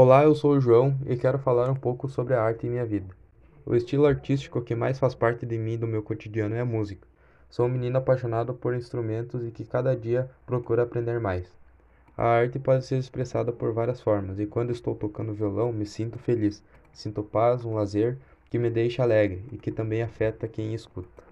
Olá, eu sou o João e quero falar um pouco sobre a arte em minha vida. O estilo artístico que mais faz parte de mim e do meu cotidiano é a música. Sou um menino apaixonado por instrumentos e que cada dia procura aprender mais. A arte pode ser expressada por várias formas, e quando estou tocando violão, me sinto feliz, sinto paz, um lazer que me deixa alegre e que também afeta quem escuta.